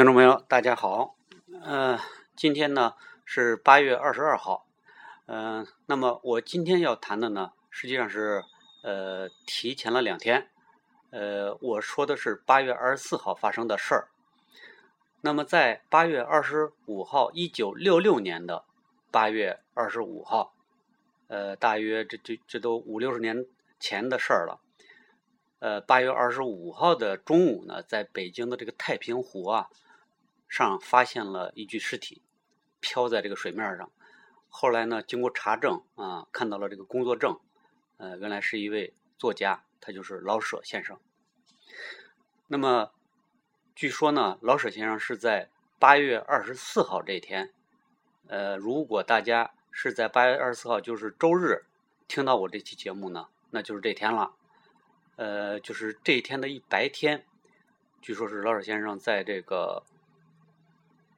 听众朋友，大家好。呃，今天呢是八月二十二号。嗯、那么我今天要谈的呢，实际上是呃提前了两天。呃，我说的是八月二十四号发生的事儿。那么在八月二十五号，一九六六年的八月二十五号，呃，大约这这这都五六十年前的事儿了。呃，八月二十五号的中午呢，在北京的这个太平湖啊上发现了一具尸体，漂在这个水面上。后来呢，经过查证啊，看到了这个工作证，呃，原来是一位作家，他就是老舍先生。那么，据说呢，老舍先生是在八月二十四号这一天，呃，如果大家是在八月二十四号，就是周日，听到我这期节目呢，那就是这天了。呃，就是这一天的一白天，据说是老舍先生在这个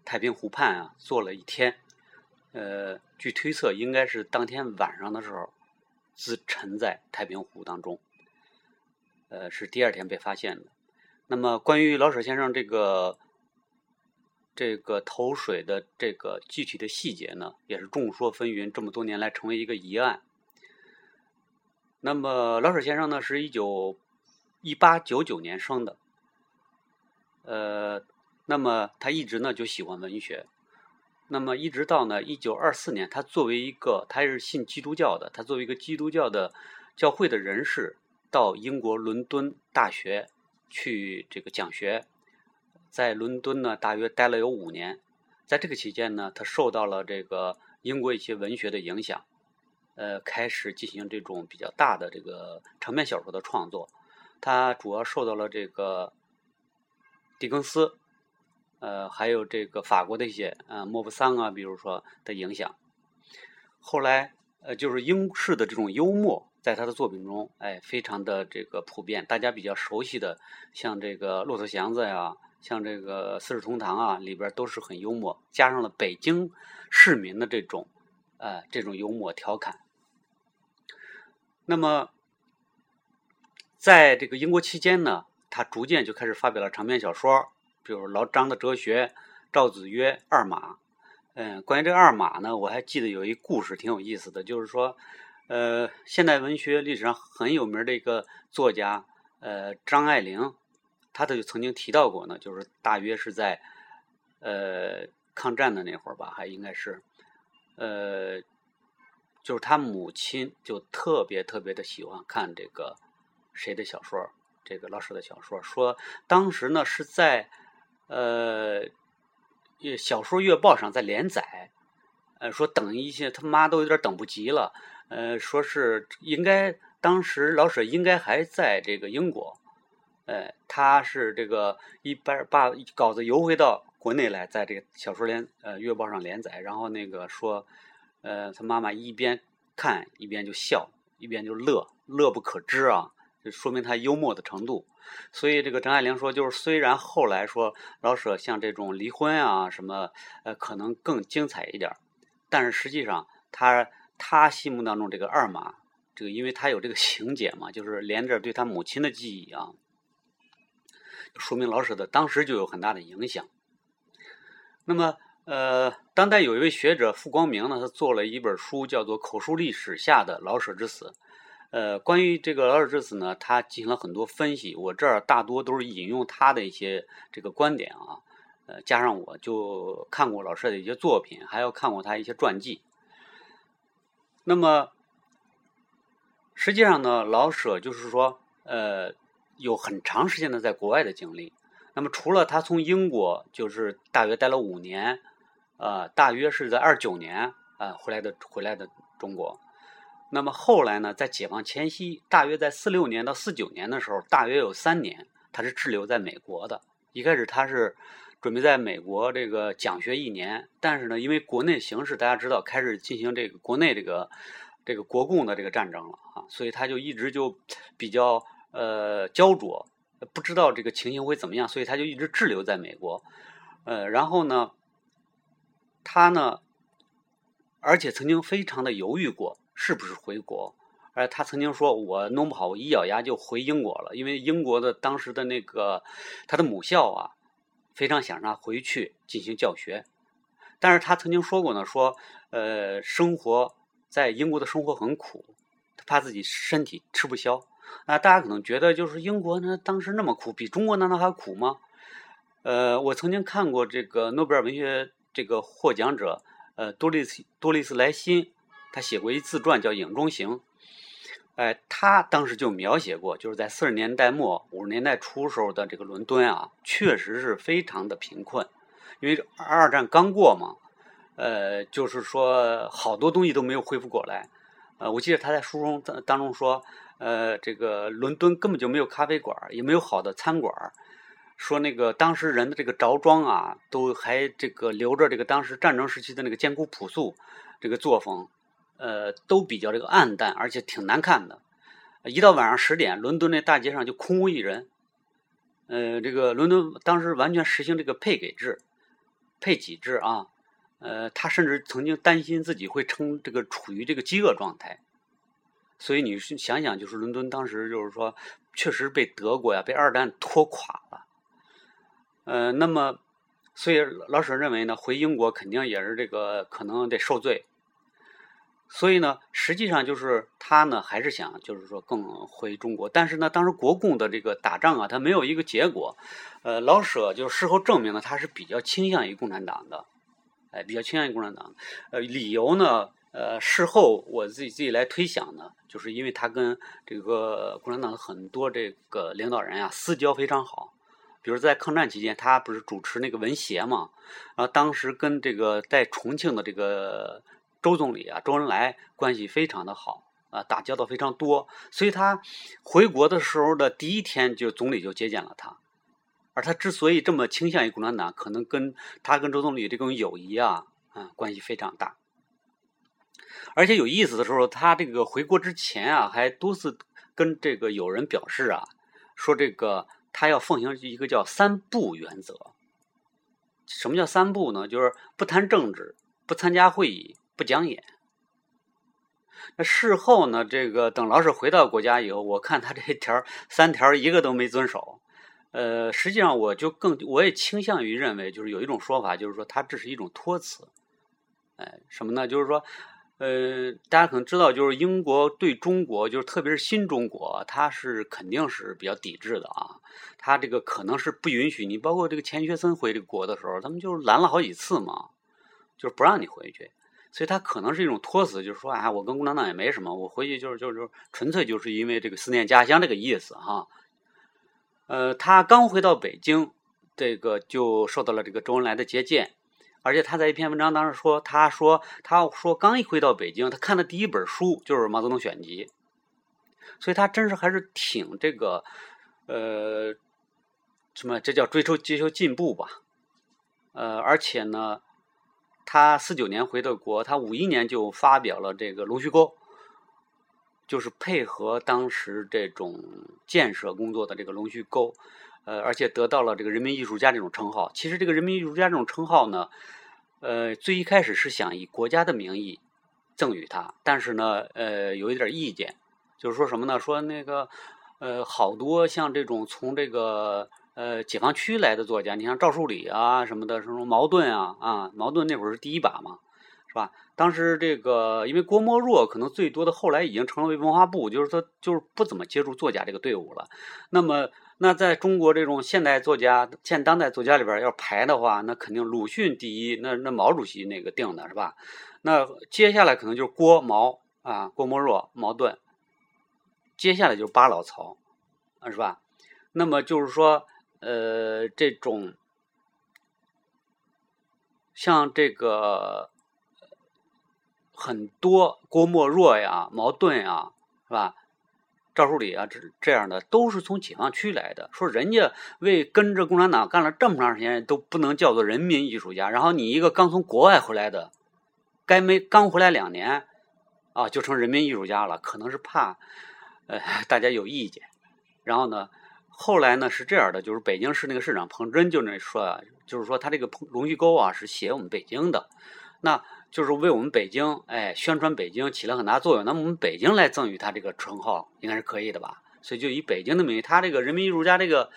太平湖畔啊坐了一天。呃，据推测，应该是当天晚上的时候自沉在太平湖当中。呃，是第二天被发现的。那么，关于老舍先生这个这个投水的这个具体的细节呢，也是众说纷纭，这么多年来成为一个疑案。那么老舍先生呢，是一九一八九九年生的，呃，那么他一直呢就喜欢文学，那么一直到呢一九二四年，他作为一个他是信基督教的，他作为一个基督教的教会的人士，到英国伦敦大学去这个讲学，在伦敦呢大约待了有五年，在这个期间呢，他受到了这个英国一些文学的影响。呃，开始进行这种比较大的这个长篇小说的创作，他主要受到了这个狄更斯，呃，还有这个法国的一些呃莫泊桑啊，比如说的影响。后来，呃，就是英式的这种幽默，在他的作品中，哎，非常的这个普遍。大家比较熟悉的，像这个《骆驼祥子》呀，像这个《四世同堂》啊，里边都是很幽默，加上了北京市民的这种。呃，这种幽默调侃。那么，在这个英国期间呢，他逐渐就开始发表了长篇小说，比如《老张的哲学》《赵子曰》《二马》。嗯，关于这二马呢，我还记得有一故事挺有意思的，就是说，呃，现代文学历史上很有名的一个作家，呃，张爱玲，他就曾经提到过呢，就是大约是在呃抗战的那会儿吧，还应该是。呃，就是他母亲就特别特别的喜欢看这个谁的小说，这个老舍的小说。说当时呢是在呃小说月报上在连载，呃说等一些他妈都有点等不及了，呃说是应该当时老舍应该还在这个英国，呃他是这个一边把稿子邮回到。国内来，在这个小说连呃月报上连载，然后那个说，呃，他妈妈一边看一边就笑，一边就乐，乐不可支啊，就说明他幽默的程度。所以这个张爱玲说，就是虽然后来说老舍像这种离婚啊什么，呃，可能更精彩一点，但是实际上他他心目当中这个二马，这个因为他有这个情节嘛，就是连着对他母亲的记忆啊，说明老舍的当时就有很大的影响。那么，呃，当代有一位学者傅光明呢，他做了一本书，叫做《口述历史下的老舍之死》。呃，关于这个老舍之死呢，他进行了很多分析，我这儿大多都是引用他的一些这个观点啊。呃，加上我就看过老舍的一些作品，还有看过他一些传记。那么，实际上呢，老舍就是说，呃，有很长时间的在国外的经历。那么，除了他从英国就是大约待了五年，呃，大约是在二九年啊回来的回来的中国。那么后来呢，在解放前夕，大约在四六年到四九年的时候，大约有三年，他是滞留在美国的。一开始他是准备在美国这个讲学一年，但是呢，因为国内形势大家知道，开始进行这个国内这个这个国共的这个战争了啊，所以他就一直就比较呃焦灼。不知道这个情形会怎么样，所以他就一直滞留在美国。呃，然后呢，他呢，而且曾经非常的犹豫过是不是回国。而他曾经说：“我弄不好，我一咬牙就回英国了，因为英国的当时的那个他的母校啊，非常想让他回去进行教学。但是他曾经说过呢，说呃，生活在英国的生活很苦，他怕自己身体吃不消。那大家可能觉得，就是英国呢，当时那么苦，比中国难道还苦吗？呃，我曾经看过这个诺贝尔文学这个获奖者，呃，多丽斯多丽斯莱辛，他写过一自传叫《影中行》。哎，他当时就描写过，就是在四十年代末五十年代初时候的这个伦敦啊，确实是非常的贫困，因为二战刚过嘛，呃，就是说好多东西都没有恢复过来。呃，我记得他在书中当当中说，呃，这个伦敦根本就没有咖啡馆，也没有好的餐馆。说那个当时人的这个着装啊，都还这个留着这个当时战争时期的那个艰苦朴素这个作风，呃，都比较这个暗淡，而且挺难看的。一到晚上十点，伦敦那大街上就空无一人。呃，这个伦敦当时完全实行这个配给制、配给制啊。呃，他甚至曾经担心自己会成这个处于这个饥饿状态。所以你想想，就是伦敦当时就是说，确实被德国呀、被二战拖垮了。呃，那么，所以老舍认为呢，回英国肯定也是这个可能得受罪。所以呢，实际上就是他呢还是想就是说更回中国，但是呢，当时国共的这个打仗啊，他没有一个结果。呃，老舍就事后证明了他是比较倾向于共产党的，哎，比较倾向于共产党。呃，理由呢，呃，事后我自己自己来推想呢，就是因为他跟这个共产党的很多这个领导人啊私交非常好。比如在抗战期间，他不是主持那个文协嘛？然后当时跟这个在重庆的这个周总理啊，周恩来关系非常的好啊，打交道非常多。所以他回国的时候的第一天，就总理就接见了他。而他之所以这么倾向于共产党，可能跟他跟周总理这种友谊啊，啊关系非常大。而且有意思的时候，他这个回国之前啊，还多次跟这个友人表示啊，说这个。他要奉行一个叫“三不”原则。什么叫“三不”呢？就是不谈政治，不参加会议，不讲演。那事后呢？这个等老舍回到国家以后，我看他这条三条一个都没遵守。呃，实际上我就更我也倾向于认为，就是有一种说法，就是说他这是一种托词。哎，什么呢？就是说。呃，大家可能知道，就是英国对中国，就是特别是新中国，它是肯定是比较抵制的啊。它这个可能是不允许你，包括这个钱学森回这个国的时候，他们就拦了好几次嘛，就是不让你回去。所以他可能是一种托词，就是说啊，我跟共产党也没什么，我回去就是就是纯粹就是因为这个思念家乡这个意思哈。呃，他刚回到北京，这个就受到了这个周恩来的接见。而且他在一篇文章当中说，他说，他说刚一回到北京，他看的第一本书就是《毛泽东选集》，所以他真是还是挺这个，呃，什么这叫追求追求进步吧，呃，而且呢，他四九年回的国，他五一年就发表了这个《龙须沟》，就是配合当时这种建设工作的这个《龙须沟》。呃，而且得到了这个人民艺术家这种称号。其实这个人民艺术家这种称号呢，呃，最一开始是想以国家的名义赠予他，但是呢，呃，有一点意见，就是说什么呢？说那个，呃，好多像这种从这个呃解放区来的作家，你像赵树理啊什么的，什么茅盾啊啊，茅盾那会儿是第一把嘛，是吧？当时这个因为郭沫若可能最多的后来已经成为文化部，就是说就是不怎么接触作家这个队伍了，那么。那在中国这种现代作家、现当代作家里边要排的话，那肯定鲁迅第一，那那毛主席那个定的是吧？那接下来可能就是郭毛啊，郭沫若、茅盾，接下来就是巴老曹，啊是吧？那么就是说，呃，这种像这个很多郭沫若呀、茅盾呀，是吧？赵树理啊，这这样的都是从解放区来的。说人家为跟着共产党干了这么长时间，都不能叫做人民艺术家。然后你一个刚从国外回来的，该没刚回来两年，啊，就成人民艺术家了。可能是怕，呃，大家有意见。然后呢，后来呢是这样的，就是北京市那个市长彭真就那说啊，就是说他这个龙须沟啊是写我们北京的，那。就是为我们北京，哎，宣传北京起了很大作用。那么我们北京来赠予他这个称号，应该是可以的吧？所以就以北京的名义，他这个人民艺术家这个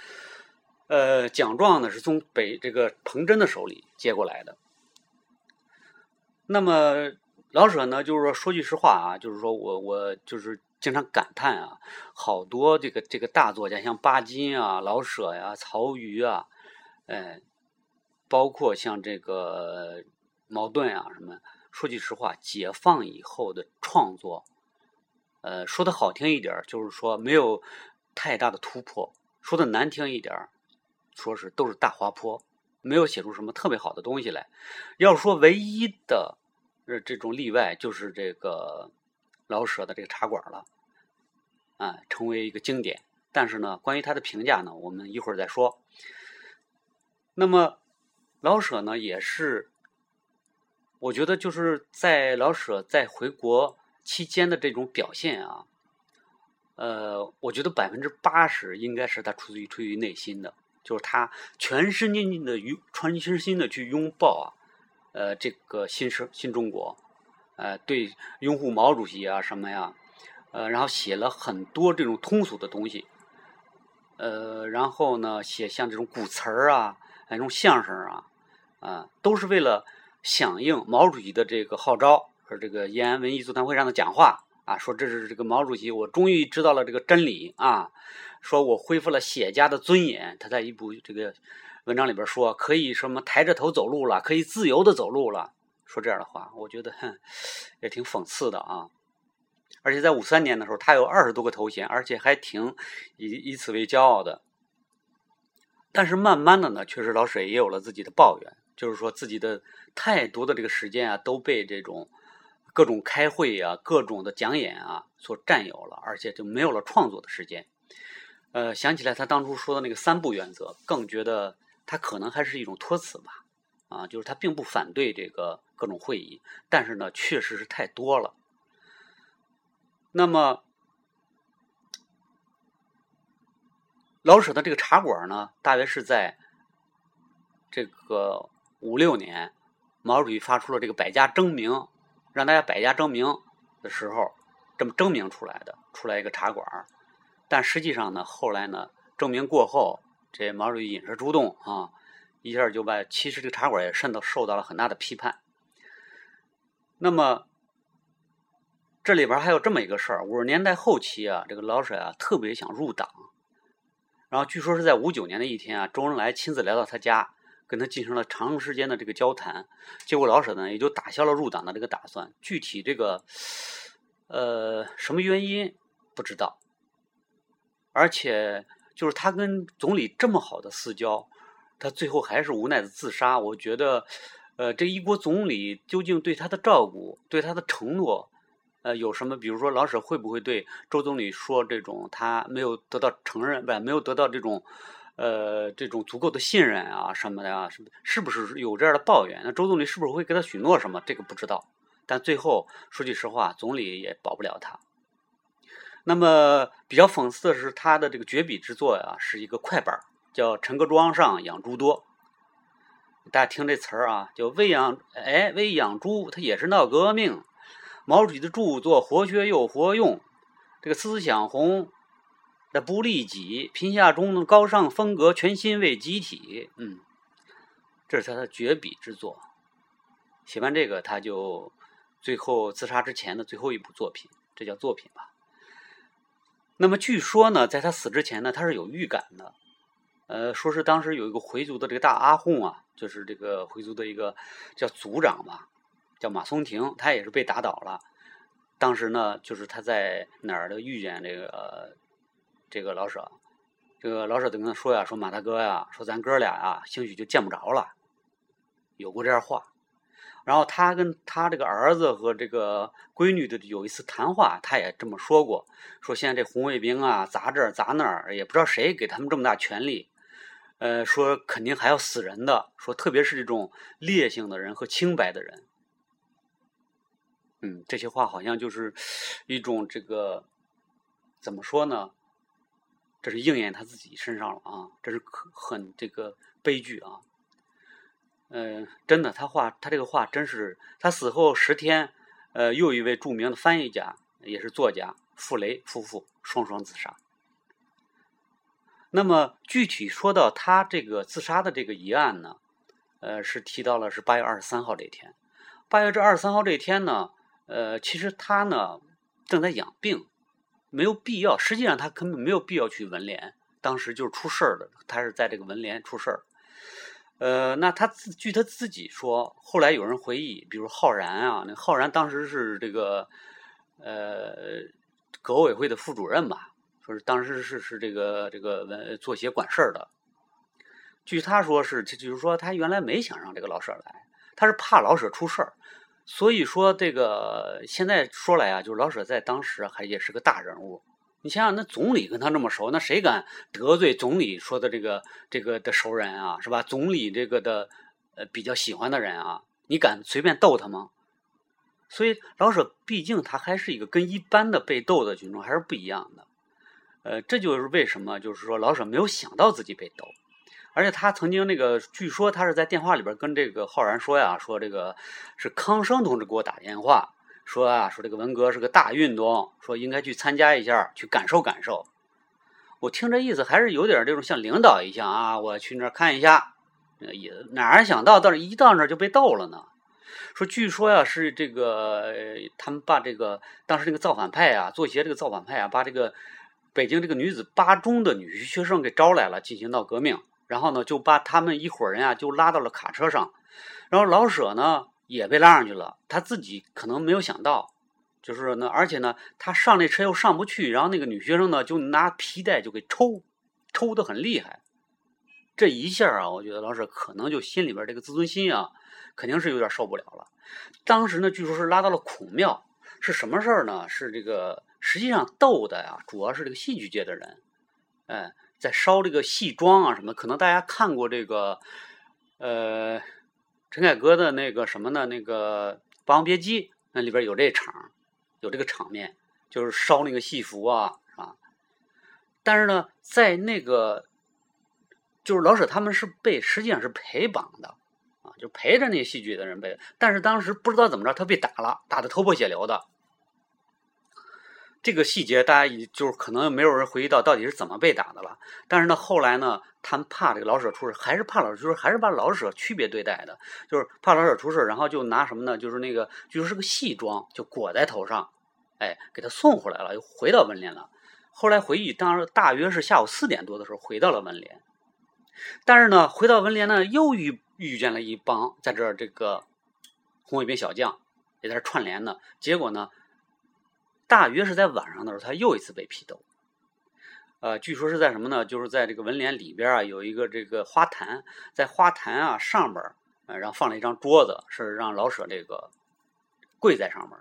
呃，奖状呢是从北这个彭真的手里接过来的。那么老舍呢，就是说说句实话啊，就是说我我就是经常感叹啊，好多这个这个大作家，像巴金啊、老舍呀、曹禺啊，哎，包括像这个茅盾啊什么，说句实话，解放以后的创作，呃，说的好听一点，就是说没有太大的突破；说的难听一点。说是都是大滑坡，没有写出什么特别好的东西来。要说唯一的呃这种例外，就是这个老舍的这个茶馆了，啊，成为一个经典。但是呢，关于他的评价呢，我们一会儿再说。那么老舍呢，也是我觉得就是在老舍在回国期间的这种表现啊，呃，我觉得百分之八十应该是他出自于出于内心的。就是他全身心的拥，全身心的去拥抱啊，呃，这个新生新中国，呃，对拥护毛主席啊什么呀，呃，然后写了很多这种通俗的东西，呃，然后呢，写像这种古词儿啊，那种相声啊，啊，都是为了响应毛主席的这个号召，和这个延安文艺座谈会上的讲话啊，说这是这个毛主席，我终于知道了这个真理啊。说我恢复了写家的尊严。他在一部这个文章里边说，可以什么抬着头走路了，可以自由的走路了。说这样的话，我觉得也挺讽刺的啊。而且在五三年的时候，他有二十多个头衔，而且还挺以以此为骄傲的。但是慢慢的呢，确实老舍也有了自己的抱怨，就是说自己的太多的这个时间啊，都被这种各种开会啊、各种的讲演啊所占有了，而且就没有了创作的时间。呃，想起来他当初说的那个三不原则，更觉得他可能还是一种托词吧，啊，就是他并不反对这个各种会议，但是呢，确实是太多了。那么，老舍的这个茶馆呢，大约是在这个五六年，毛主席发出了这个百家争鸣，让大家百家争鸣的时候，这么争鸣出来的，出来一个茶馆。但实际上呢，后来呢，证明过后，这毛主席引蛇出洞啊，一下就把其实这个茶馆也受到受到了很大的批判。那么这里边还有这么一个事儿：五十年代后期啊，这个老舍啊特别想入党，然后据说是在五九年的一天啊，周恩来亲自来到他家，跟他进行了长时间的这个交谈，结果老舍呢也就打消了入党的这个打算。具体这个呃什么原因不知道。而且，就是他跟总理这么好的私交，他最后还是无奈的自杀。我觉得，呃，这一国总理究竟对他的照顾、对他的承诺，呃，有什么？比如说，老舍会不会对周总理说这种他没有得到承认，不，没有得到这种，呃，这种足够的信任啊什么的啊？是是不是有这样的抱怨？那周总理是不是会给他许诺什么？这个不知道。但最后说句实话，总理也保不了他。那么比较讽刺的是，他的这个绝笔之作呀，是一个快板，叫《陈各庄上养猪多》。大家听这词儿啊，叫喂养，哎，喂养猪，他也是闹革命。毛主席的著作活学又活用，这个思想红，那不利己，贫下中的高尚风格，全心为集体。嗯，这是他的绝笔之作。写完这个，他就最后自杀之前的最后一部作品，这叫作品吧。那么据说呢，在他死之前呢，他是有预感的，呃，说是当时有一个回族的这个大阿訇啊，就是这个回族的一个叫族长吧，叫马松亭，他也是被打倒了。当时呢，就是他在哪儿的遇见这个这个老舍，这个老舍就跟他说呀，说马大哥呀，说咱哥俩呀，兴许就见不着了，有过这样话。然后他跟他这个儿子和这个闺女的有一次谈话，他也这么说过，说现在这红卫兵啊砸这儿砸那儿，也不知道谁给他们这么大权力，呃，说肯定还要死人的，说特别是这种烈性的人和清白的人，嗯，这些话好像就是一种这个怎么说呢？这是应验他自己身上了啊，这是很这个悲剧啊。嗯，真的，他话他这个话真是，他死后十天，呃，又一位著名的翻译家，也是作家傅雷夫妇双双自杀。那么具体说到他这个自杀的这个疑案呢，呃，是提到了是八月二十三号这天。八月这二十三号这天呢，呃，其实他呢正在养病，没有必要。实际上他根本没有必要去文联，当时就是出事儿了，他是在这个文联出事儿。呃，那他自据他自己说，后来有人回忆，比如浩然啊，那浩然当时是这个呃革委会的副主任吧。说是当时是是这个这个文做些管事儿的，据他说是，就是说他原来没想让这个老舍来，他是怕老舍出事儿，所以说这个现在说来啊，就是老舍在当时还也是个大人物。你想想，那总理跟他那么熟，那谁敢得罪总理说的这个这个的熟人啊，是吧？总理这个的呃比较喜欢的人啊，你敢随便逗他吗？所以老舍毕竟他还是一个跟一般的被逗的群众还是不一样的。呃，这就是为什么，就是说老舍没有想到自己被逗，而且他曾经那个，据说他是在电话里边跟这个浩然说呀，说这个是康生同志给我打电话，说啊，说这个文革是个大运动，说应该去参加一下，去感受感受。我听这意思还是有点这种像领导一样啊，我去那儿看一下，那个意思。哪想到到一到那儿就被逗了呢？说据说呀，是这个他们把这个当时那个造反派啊，做些这个造反派啊，把这个。北京这个女子八中的女学生给招来了，进行闹革命，然后呢，就把他们一伙人啊，就拉到了卡车上，然后老舍呢也被拉上去了，他自己可能没有想到，就是呢，而且呢，他上那车又上不去，然后那个女学生呢就拿皮带就给抽，抽的很厉害，这一下啊，我觉得老舍可能就心里边这个自尊心啊，肯定是有点受不了了。当时呢，据说是拉到了孔庙，是什么事儿呢？是这个。实际上逗的呀，主要是这个戏剧界的人，哎，在烧这个戏装啊什么。可能大家看过这个，呃，陈凯歌的那个什么呢？那个《霸王别姬》那里边有这场，有这个场面，就是烧那个戏服啊，是吧？但是呢，在那个，就是老舍他们是被实际上是陪绑的啊，就陪着那些戏剧的人被。但是当时不知道怎么着，他被打了，打的头破血流的。这个细节大家已就是可能没有人回忆到到底是怎么被打的了。但是呢，后来呢，他们怕这个老舍出事，还是怕老舍出事，还是把老舍区别对待的，就是怕老舍出事，然后就拿什么呢？就是那个，就是个戏装，就裹在头上，哎，给他送回来了，又回到文联了。后来回忆，当时大约是下午四点多的时候回到了文联，但是呢，回到文联呢，又遇遇见了一帮在这儿这个红卫兵小将，也在这串联呢，结果呢。大约是在晚上的时候，他又一次被批斗。呃，据说是在什么呢？就是在这个文联里边啊，有一个这个花坛，在花坛啊上边呃，然后放了一张桌子，是让老舍这个跪在上面。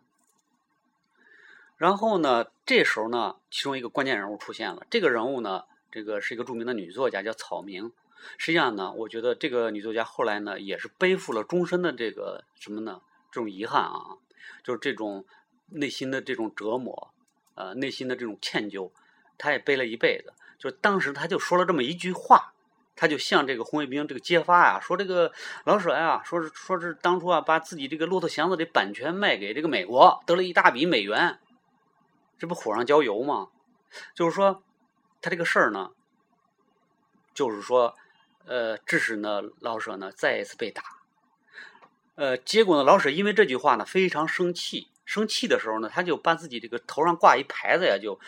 然后呢，这时候呢，其中一个关键人物出现了。这个人物呢，这个是一个著名的女作家，叫草明。实际上呢，我觉得这个女作家后来呢，也是背负了终身的这个什么呢？这种遗憾啊，就是这种。内心的这种折磨，呃，内心的这种歉疚，他也背了一辈子。就当时他就说了这么一句话，他就向这个红卫兵这个揭发呀，说这个老舍呀，说是说是当初啊，把自己这个《骆驼祥子》的版权卖给这个美国，得了一大笔美元，这不火上浇油吗？就是说，他这个事儿呢，就是说，呃，致使呢老舍呢再一次被打，呃，结果呢老舍因为这句话呢非常生气。生气的时候呢，他就把自己这个头上挂一牌子呀，就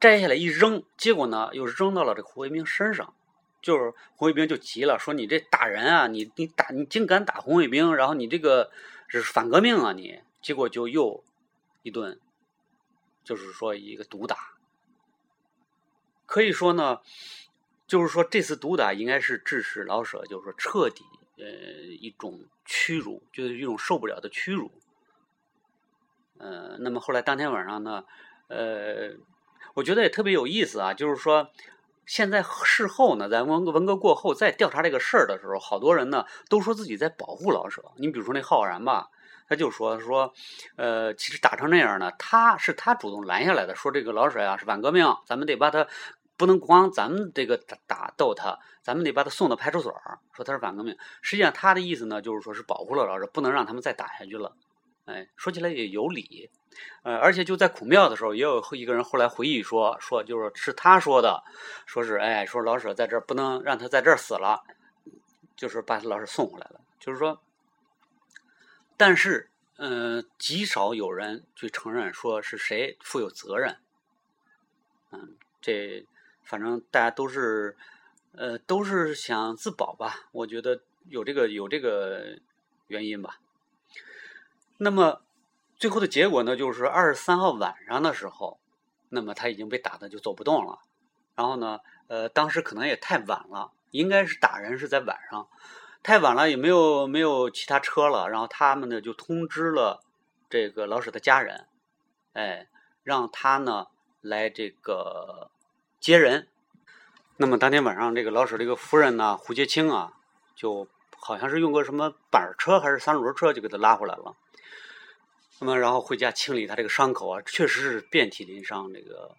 摘下来一扔，结果呢又扔到了这个红卫兵身上，就是红卫兵就急了，说你这打人啊，你你打你竟敢打红卫兵，然后你这个是反革命啊你，结果就又一顿，就是说一个毒打，可以说呢，就是说这次毒打应该是致使老舍就是说彻底呃一种屈辱，就是一种受不了的屈辱。呃，那么后来当天晚上呢，呃，我觉得也特别有意思啊，就是说，现在事后呢，在文文革过后再调查这个事儿的时候，好多人呢都说自己在保护老舍。你比如说那浩然吧，他就说说，呃，其实打成那样呢，他是他主动拦下来的，说这个老舍呀是反革命，咱们得把他不能光咱们这个打打斗他，咱们得把他送到派出所，说他是反革命。实际上他的意思呢，就是说是保护了老舍，不能让他们再打下去了。哎，说起来也有理。呃，而且就在孔庙的时候，也有一个人后来回忆说，说就是是他说的，说是哎，说老舍在这儿不能让他在这儿死了，就是把他老舍送回来了。就是说，但是，嗯，极少有人去承认说是谁负有责任。嗯，这反正大家都是，呃，都是想自保吧。我觉得有这个有这个原因吧。那么。最后的结果呢，就是二十三号晚上的时候，那么他已经被打的就走不动了。然后呢，呃，当时可能也太晚了，应该是打人是在晚上，太晚了也没有没有其他车了。然后他们呢就通知了这个老舍的家人，哎，让他呢来这个接人。那么当天晚上，这个老舍这个夫人呢，胡洁清啊，就好像是用个什么板车还是三轮车就给他拉回来了。那么，然后回家清理他这个伤口啊，确实是遍体鳞伤。这个，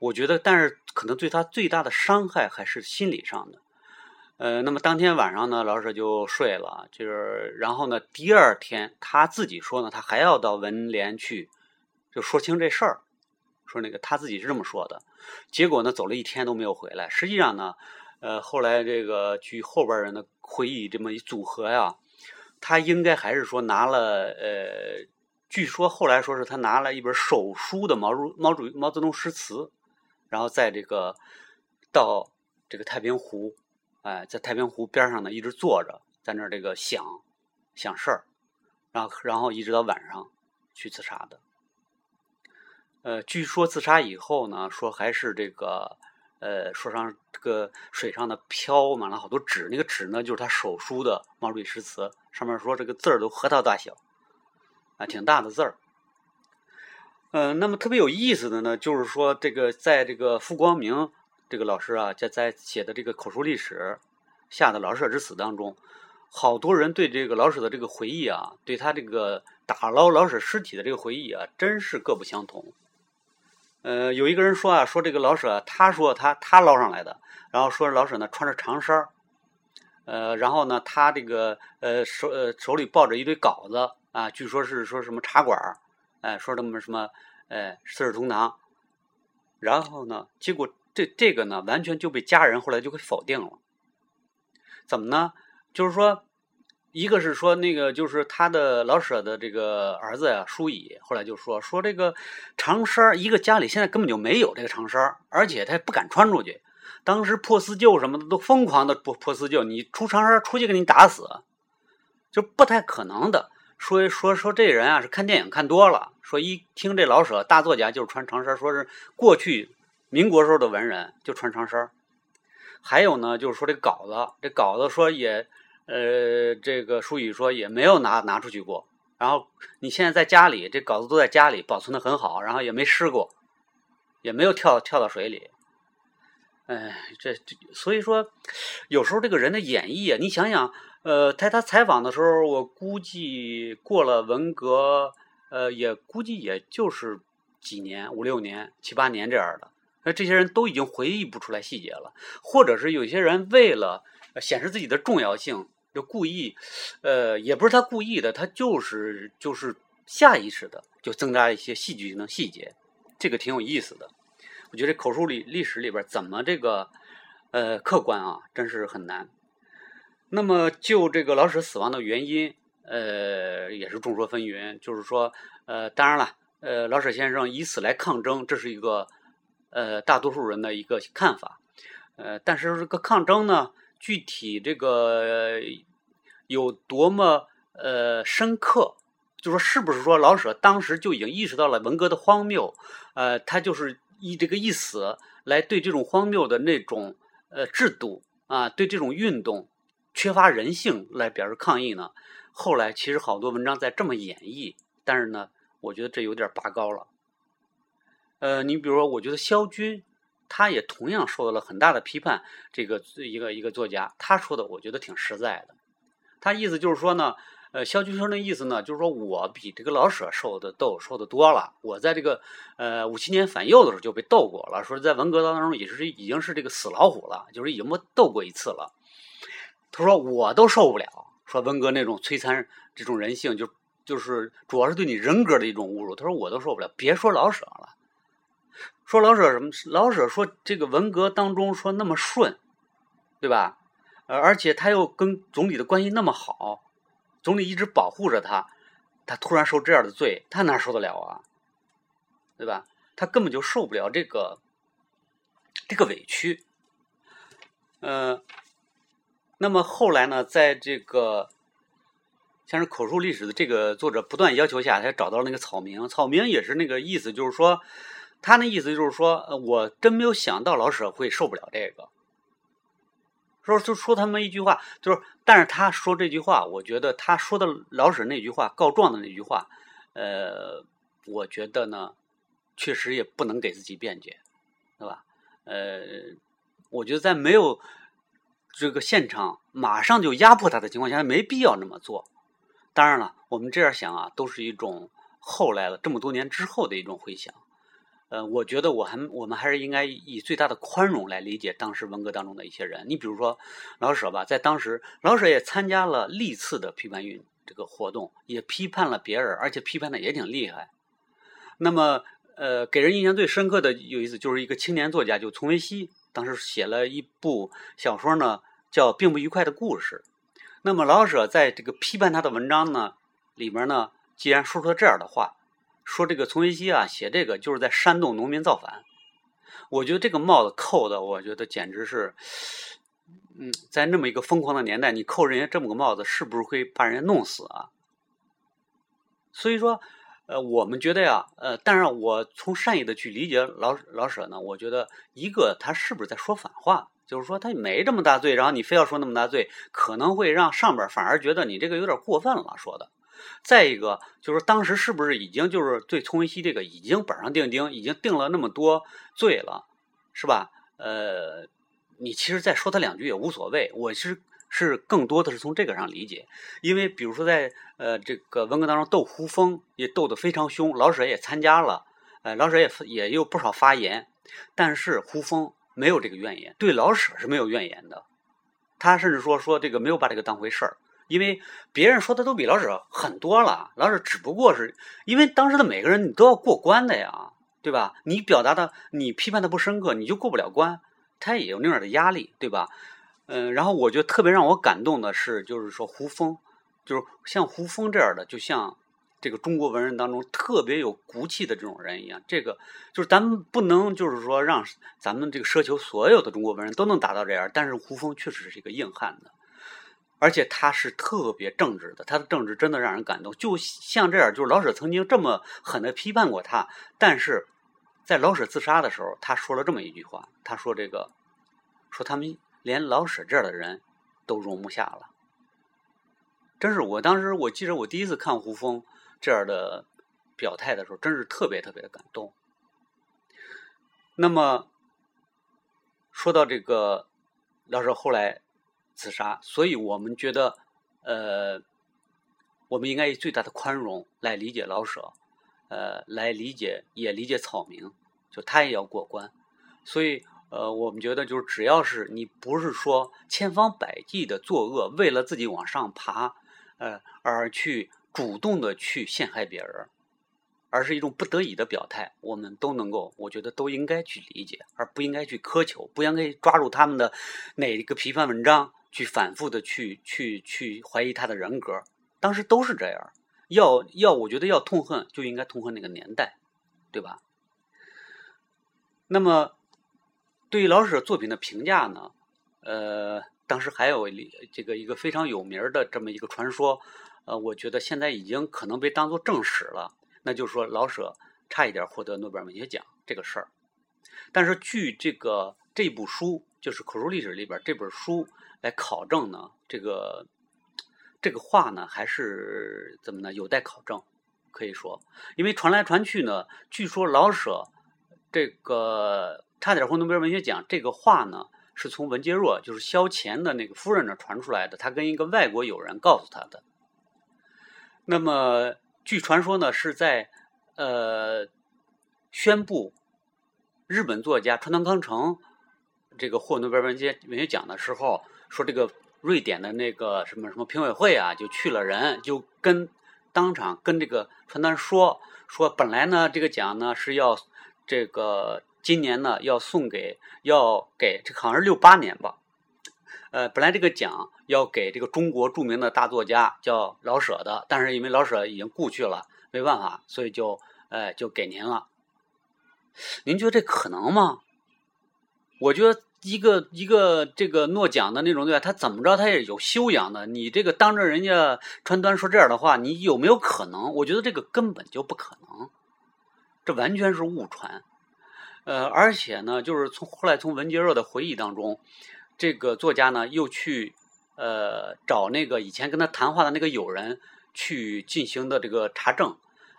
我觉得，但是可能对他最大的伤害还是心理上的。呃，那么当天晚上呢，老舍就睡了，就是然后呢，第二天他自己说呢，他还要到文联去，就说清这事儿，说那个他自己是这么说的。结果呢，走了一天都没有回来。实际上呢，呃，后来这个据后边人的回忆这么一组合呀，他应该还是说拿了呃。据说后来说是他拿了一本手书的毛主毛主毛泽东诗词，然后在这个到这个太平湖，哎，在太平湖边上呢一直坐着，在那儿这个想想事儿，然后然后一直到晚上去自杀的。呃，据说自杀以后呢，说还是这个呃，说上这个水上的飘满了好多纸，那个纸呢就是他手书的毛主席诗词，上面说这个字儿都核桃大小。啊，挺大的字儿。嗯，那么特别有意思的呢，就是说这个在这个傅光明这个老师啊，在在写的这个口述历史下的老舍之死当中，好多人对这个老舍的这个回忆啊，对他这个打捞老舍尸体的这个回忆啊，真是各不相同。呃，有一个人说啊，说这个老舍，他说他他捞上来的，然后说老舍呢穿着长衫儿，呃，然后呢他这个呃手呃手里抱着一堆稿子。啊，据说是说什么茶馆儿，哎，说他们什么，哎，四世同堂，然后呢，结果这这个呢，完全就被家人后来就给否定了。怎么呢？就是说，一个是说那个，就是他的老舍的这个儿子呀，舒乙，后来就说说这个长衫一个家里现在根本就没有这个长衫而且他也不敢穿出去。当时破四旧什么的都疯狂的破破四旧，你出长衫出去给你打死，就不太可能的。说说说这人啊是看电影看多了，说一听这老舍大作家就是穿长衫，说是过去民国时候的文人就穿长衫。还有呢，就是说这稿子，这稿子说也呃，这个书语说也没有拿拿出去过。然后你现在在家里，这稿子都在家里保存的很好，然后也没湿过，也没有跳跳到水里。哎，这这所以说有时候这个人的演绎啊，你想想。呃，在他采访的时候，我估计过了文革，呃，也估计也就是几年，五六年、七八年这样的。那这些人都已经回忆不出来细节了，或者是有些人为了显示自己的重要性，就故意，呃，也不是他故意的，他就是就是下意识的就增加一些戏剧性的细节，这个挺有意思的。我觉得口述里历史里边怎么这个呃客观啊，真是很难。那么，就这个老舍死亡的原因，呃，也是众说纷纭。就是说，呃，当然了，呃，老舍先生以此来抗争，这是一个呃大多数人的一个看法。呃，但是这个抗争呢，具体这个有多么呃深刻，就说是不是说老舍当时就已经意识到了文革的荒谬？呃，他就是以这个一死来对这种荒谬的那种呃制度啊，对这种运动。缺乏人性来表示抗议呢？后来其实好多文章在这么演绎，但是呢，我觉得这有点拔高了。呃，你比如说，我觉得萧军，他也同样受到了很大的批判。这个一个一个作家，他说的我觉得挺实在的。他意思就是说呢，呃，萧军说的意思呢，就是说我比这个老舍受的斗受的多了。我在这个呃五七年反右的时候就被斗过了，说在文革当中也是已经是这个死老虎了，就是已经被斗过一次了。他说：“我都受不了，说文革那种摧残这种人性，就就是主要是对你人格的一种侮辱。他说我都受不了，别说老舍了，说老舍什么？老舍说这个文革当中说那么顺，对吧？呃，而且他又跟总理的关系那么好，总理一直保护着他，他突然受这样的罪，他哪受得了啊？对吧？他根本就受不了这个这个委屈。呃，那么后来呢，在这个像是口述历史的这个作者不断要求下，他找到了那个草民。草民也是那个意思，就是说，他那意思就是说，我真没有想到老舍会受不了这个。说就说他们一句话，就是，但是他说这句话，我觉得他说的老舍那句话告状的那句话，呃，我觉得呢，确实也不能给自己辩解，对吧？呃，我觉得在没有这个现场马上就压迫他的情况下，没必要那么做。当然了，我们这样想啊，都是一种后来了这么多年之后的一种回想。呃，我觉得我还我们还是应该以最大的宽容来理解当时文革当中的一些人。你比如说老舍吧，在当时老舍也参加了历次的批判运这个活动，也批判了别人，而且批判的也挺厉害。那么，呃，给人印象最深刻的有一次，就是一个青年作家，就丛维希，当时写了一部小说呢，叫《并不愉快的故事》。那么老舍在这个批判他的文章呢里面呢，既然说出了这样的话。说这个丛维熙啊，写这个就是在煽动农民造反。我觉得这个帽子扣的，我觉得简直是，嗯，在那么一个疯狂的年代，你扣人家这么个帽子，是不是会把人家弄死啊？所以说，呃，我们觉得呀，呃，但是我从善意的去理解老老舍呢，我觉得一个他是不是在说反话？就是说他没这么大罪，然后你非要说那么大罪，可能会让上边反而觉得你这个有点过分了说的。再一个就是当时是不是已经就是对丛维希这个已经板上钉钉，已经定了那么多罪了，是吧？呃，你其实再说他两句也无所谓。我是是更多的是从这个上理解，因为比如说在呃这个文革当中斗胡风也斗得非常凶，老舍也参加了，呃老舍也也有不少发言，但是胡风没有这个怨言，对老舍是没有怨言的，他甚至说说这个没有把这个当回事儿。因为别人说的都比老舍很多了，老舍只不过是因为当时的每个人你都要过关的呀，对吧？你表达的你批判的不深刻，你就过不了关，他也有那样的压力，对吧？嗯，然后我觉得特别让我感动的是，就是说胡风，就是像胡风这样的，就像这个中国文人当中特别有骨气的这种人一样，这个就是咱们不能就是说让咱们这个奢求所有的中国文人都能达到这样，但是胡风确实是一个硬汉的。而且他是特别正直的，他的正直真的让人感动。就像这样，就是老舍曾经这么狠的批判过他，但是在老舍自杀的时候，他说了这么一句话：“他说这个，说他们连老舍这样的人都容不下了。”真是，我当时我记得我第一次看胡风这样的表态的时候，真是特别特别的感动。那么说到这个老舍后来。自杀，所以我们觉得，呃，我们应该以最大的宽容来理解老舍，呃，来理解也理解草民，就他也要过关。所以，呃，我们觉得就是只要是你不是说千方百计的作恶，为了自己往上爬，呃，而去主动的去陷害别人，而是一种不得已的表态，我们都能够，我觉得都应该去理解，而不应该去苛求，不应该抓住他们的哪一个批判文章。去反复的去去去怀疑他的人格，当时都是这样。要要，我觉得要痛恨，就应该痛恨那个年代，对吧？那么，对于老舍作品的评价呢？呃，当时还有这个一个非常有名的这么一个传说，呃，我觉得现在已经可能被当做正史了。那就是说，老舍差一点获得诺贝尔文学奖这个事儿。但是，据这个这部书，就是口述历史里边这本书。来考证呢？这个这个话呢，还是怎么呢？有待考证，可以说，因为传来传去呢，据说老舍这个差点获诺贝尔文学奖这个话呢，是从文杰若，就是萧乾的那个夫人那传出来的，他跟一个外国友人告诉他的。那么，据传说呢，是在呃宣布日本作家川端康成这个获诺贝尔文学文学奖的时候。说这个瑞典的那个什么什么评委会啊，就去了人，就跟当场跟这个传单说说，本来呢这个奖呢是要这个今年呢要送给要给这好像是六八年吧，呃，本来这个奖要给这个中国著名的大作家叫老舍的，但是因为老舍已经故去了，没办法，所以就呃就给您了。您觉得这可能吗？我觉得。一个一个这个诺奖的那种对吧？他怎么着他也有修养的。你这个当着人家传单说这样的话，你有没有可能？我觉得这个根本就不可能，这完全是误传。呃，而且呢，就是从后来从文杰热的回忆当中，这个作家呢又去呃找那个以前跟他谈话的那个友人去进行的这个查证，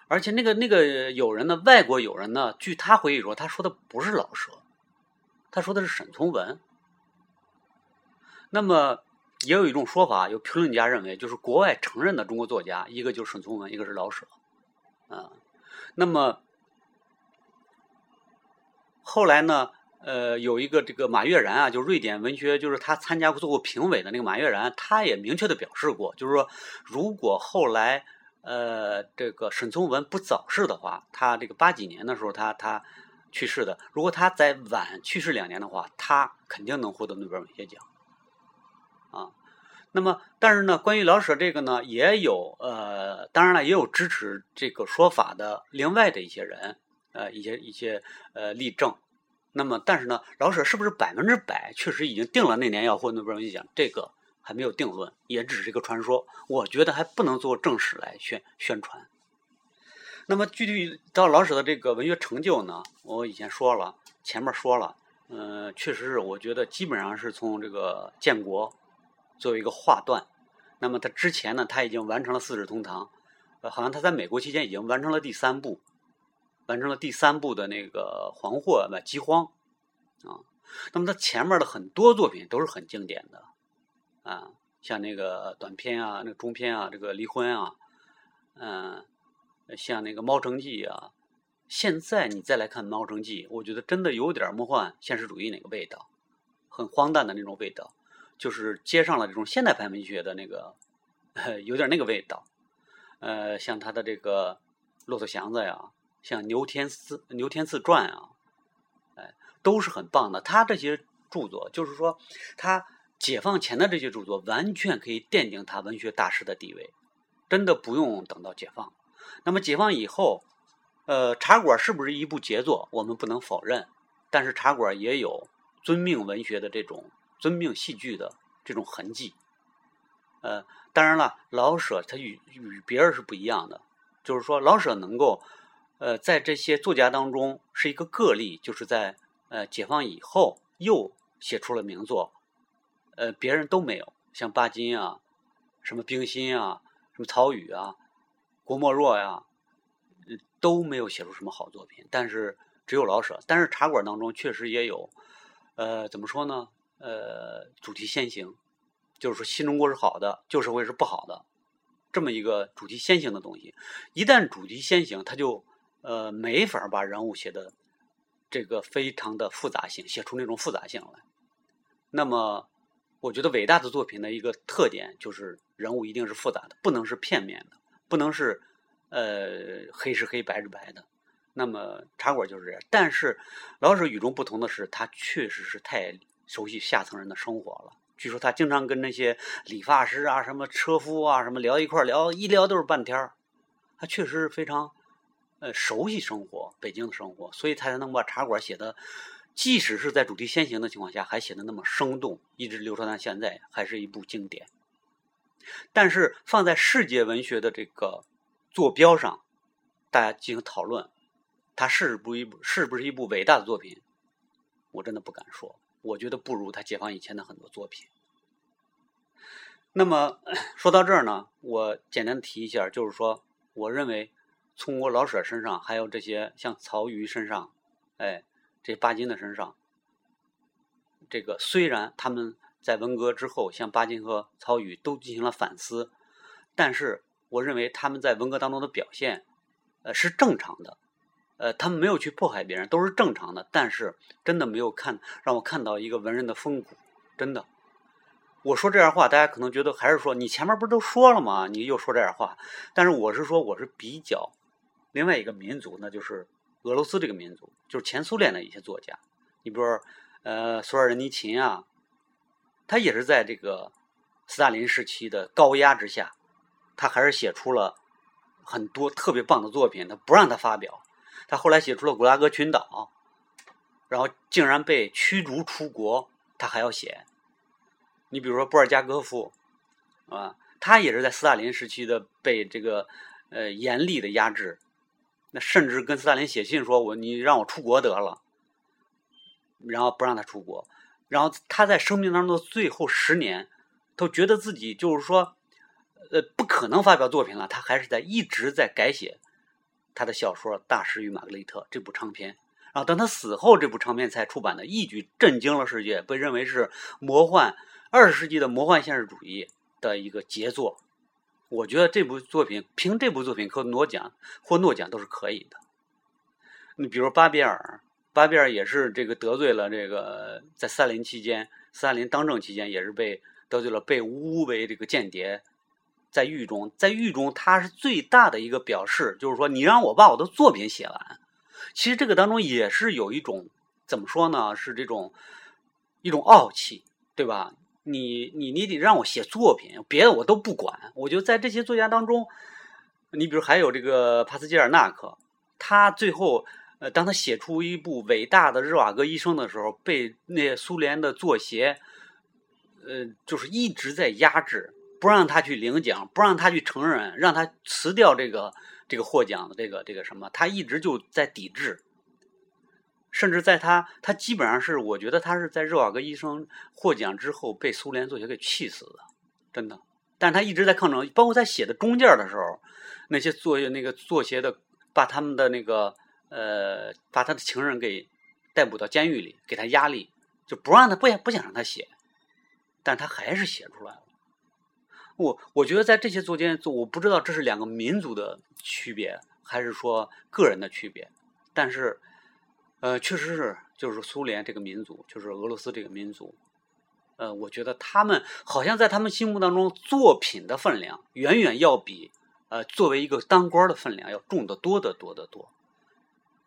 而且那个那个友人呢，外国友人呢，据他回忆说，他说的不是老舍。他说的是沈从文，那么也有一种说法，有评论家认为，就是国外承认的中国作家，一个就是沈从文，一个是老舍，啊，那么后来呢，呃，有一个这个马悦然啊，就瑞典文学，就是他参加过做过评委的那个马悦然，他也明确的表示过，就是说，如果后来呃这个沈从文不早逝的话，他这个八几年的时候，他他。去世的，如果他在晚去世两年的话，他肯定能获得诺贝尔文学奖，啊，那么但是呢，关于老舍这个呢，也有呃，当然了，也有支持这个说法的另外的一些人，呃，一些一些呃例证。那么，但是呢，老舍是不是百分之百确实已经定了那年要获诺贝尔文学奖？这个还没有定论，也只是一个传说。我觉得还不能做正史来宣宣传。那么具体到老舍的这个文学成就呢，我以前说了，前面说了，嗯，确实是，我觉得基本上是从这个建国作为一个划段。那么他之前呢，他已经完成了《四世同堂》，呃，好像他在美国期间已经完成了第三部，完成了第三部的那个《黄祸》吧，《饥荒》啊。那么他前面的很多作品都是很经典的，啊，像那个短篇啊，那个中篇啊，这个离婚啊，嗯。像那个《猫城记》啊，现在你再来看《猫城记》，我觉得真的有点魔幻现实主义那个味道，很荒诞的那种味道，就是接上了这种现代派文学的那个，有点那个味道。呃，像他的这个《骆驼祥子》呀，像《牛天赐牛天赐传》啊，哎，都是很棒的。他这些著作，就是说他解放前的这些著作，完全可以奠定他文学大师的地位，真的不用等到解放。那么解放以后，呃，茶馆是不是一部杰作？我们不能否认。但是茶馆也有遵命文学的这种遵命戏剧的这种痕迹。呃，当然了，老舍他与与别人是不一样的，就是说老舍能够呃在这些作家当中是一个个例，就是在呃解放以后又写出了名作，呃，别人都没有，像巴金啊，什么冰心啊，什么曹禺啊。郭沫若呀，都没有写出什么好作品，但是只有老舍。但是茶馆当中确实也有，呃，怎么说呢？呃，主题先行，就是说新中国是好的，旧社会是不好的，这么一个主题先行的东西。一旦主题先行，他就呃没法把人物写的这个非常的复杂性，写出那种复杂性来。那么，我觉得伟大的作品的一个特点就是人物一定是复杂的，不能是片面的。不能是，呃，黑是黑，白是白的。那么茶馆就是这样。但是老舍与众不同的是，他确实是太熟悉下层人的生活了。据说他经常跟那些理发师啊、什么车夫啊、什么聊一块聊，一聊都是半天儿。他确实是非常，呃，熟悉生活，北京的生活，所以他才能把茶馆写的，即使是在主题先行的情况下，还写的那么生动，一直流传到现在，还是一部经典。但是放在世界文学的这个坐标上，大家进行讨论，它是不一部是不是一部伟大的作品？我真的不敢说。我觉得不如他解放以前的很多作品。那么 说到这儿呢，我简单的提一下，就是说，我认为从我老舍身上，还有这些像曹禺身上，哎，这巴金的身上，这个虽然他们。在文革之后，像巴金和曹禺都进行了反思，但是我认为他们在文革当中的表现，呃，是正常的，呃，他们没有去迫害别人，都是正常的。但是真的没有看让我看到一个文人的风骨，真的，我说这样话，大家可能觉得还是说你前面不是都说了吗？你又说这样话。但是我是说，我是比较另外一个民族，那就是俄罗斯这个民族，就是前苏联的一些作家。你比如说，呃，索尔仁尼琴啊，他也是在这个斯大林时期的高压之下，他还是写出了很多特别棒的作品。他不让他发表，他后来写出了《古拉格群岛》，然后竟然被驱逐出国，他还要写。你比如说布尔加戈夫，啊，他也是在斯大林时期的被这个呃严厉的压制，那甚至跟斯大林写信说：“我你让我出国得了。”然后不让他出国，然后他在生命当中的最后十年，都觉得自己就是说，呃，不可能发表作品了，他还是在一直在改写他的小说《大师与玛格丽特》这部长篇。然后等他死后，这部长篇才出版的，一举震惊了世界，被认为是魔幻。二十世纪的魔幻现实主义的一个杰作，我觉得这部作品凭这部作品可诺奖或诺奖都是可以的。你比如巴比尔，巴比尔也是这个得罪了这个在斯大林期间，斯大林当政期间也是被得罪了，被诬为这个间谍，在狱中，在狱中他是最大的一个表示，就是说你让我把我的作品写完。其实这个当中也是有一种怎么说呢？是这种一种傲气，对吧？你你你得让我写作品，别的我都不管。我就在这些作家当中，你比如还有这个帕斯捷尔纳克，他最后呃，当他写出一部伟大的《日瓦戈医生》的时候，被那苏联的作协，呃，就是一直在压制，不让他去领奖，不让他去承认，让他辞掉这个这个获奖的这个这个什么，他一直就在抵制。甚至在他，他基本上是，我觉得他是在热瓦戈医生获奖之后被苏联作协给气死的，真的。但他一直在抗争，包括在写的中间的时候，那些作那个作协的把他们的那个呃，把他的情人给逮捕到监狱里，给他压力，就不让他不不想让他写，但他还是写出来了。我我觉得在这些作家，我不知道这是两个民族的区别，还是说个人的区别，但是。呃，确实是，就是苏联这个民族，就是俄罗斯这个民族，呃，我觉得他们好像在他们心目当中，作品的分量远远要比呃作为一个当官的分量要重得多得多得多，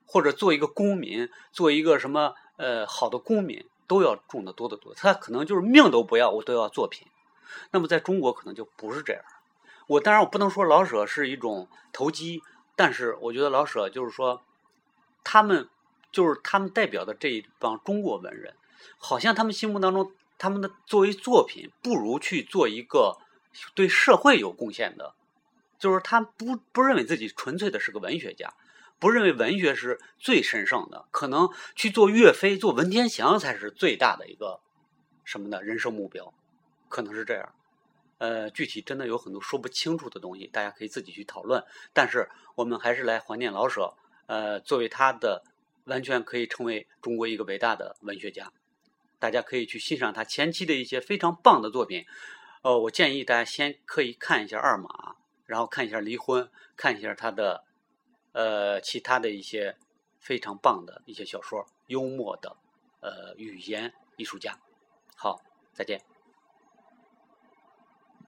或者做一个公民，做一个什么呃好的公民都要重得多得多，他可能就是命都不要，我都要作品。那么在中国可能就不是这样。我当然我不能说老舍是一种投机，但是我觉得老舍就是说他们。就是他们代表的这一帮中国文人，好像他们心目当中，他们的作为作品，不如去做一个对社会有贡献的。就是他不不认为自己纯粹的是个文学家，不认为文学是最神圣的，可能去做岳飞、做文天祥才是最大的一个什么的人生目标，可能是这样。呃，具体真的有很多说不清楚的东西，大家可以自己去讨论。但是我们还是来怀念老舍，呃，作为他的。完全可以成为中国一个伟大的文学家，大家可以去欣赏他前期的一些非常棒的作品。呃，我建议大家先可以看一下《二马》，然后看一下《离婚》，看一下他的呃其他的一些非常棒的一些小说，幽默的呃语言艺术家。好，再见。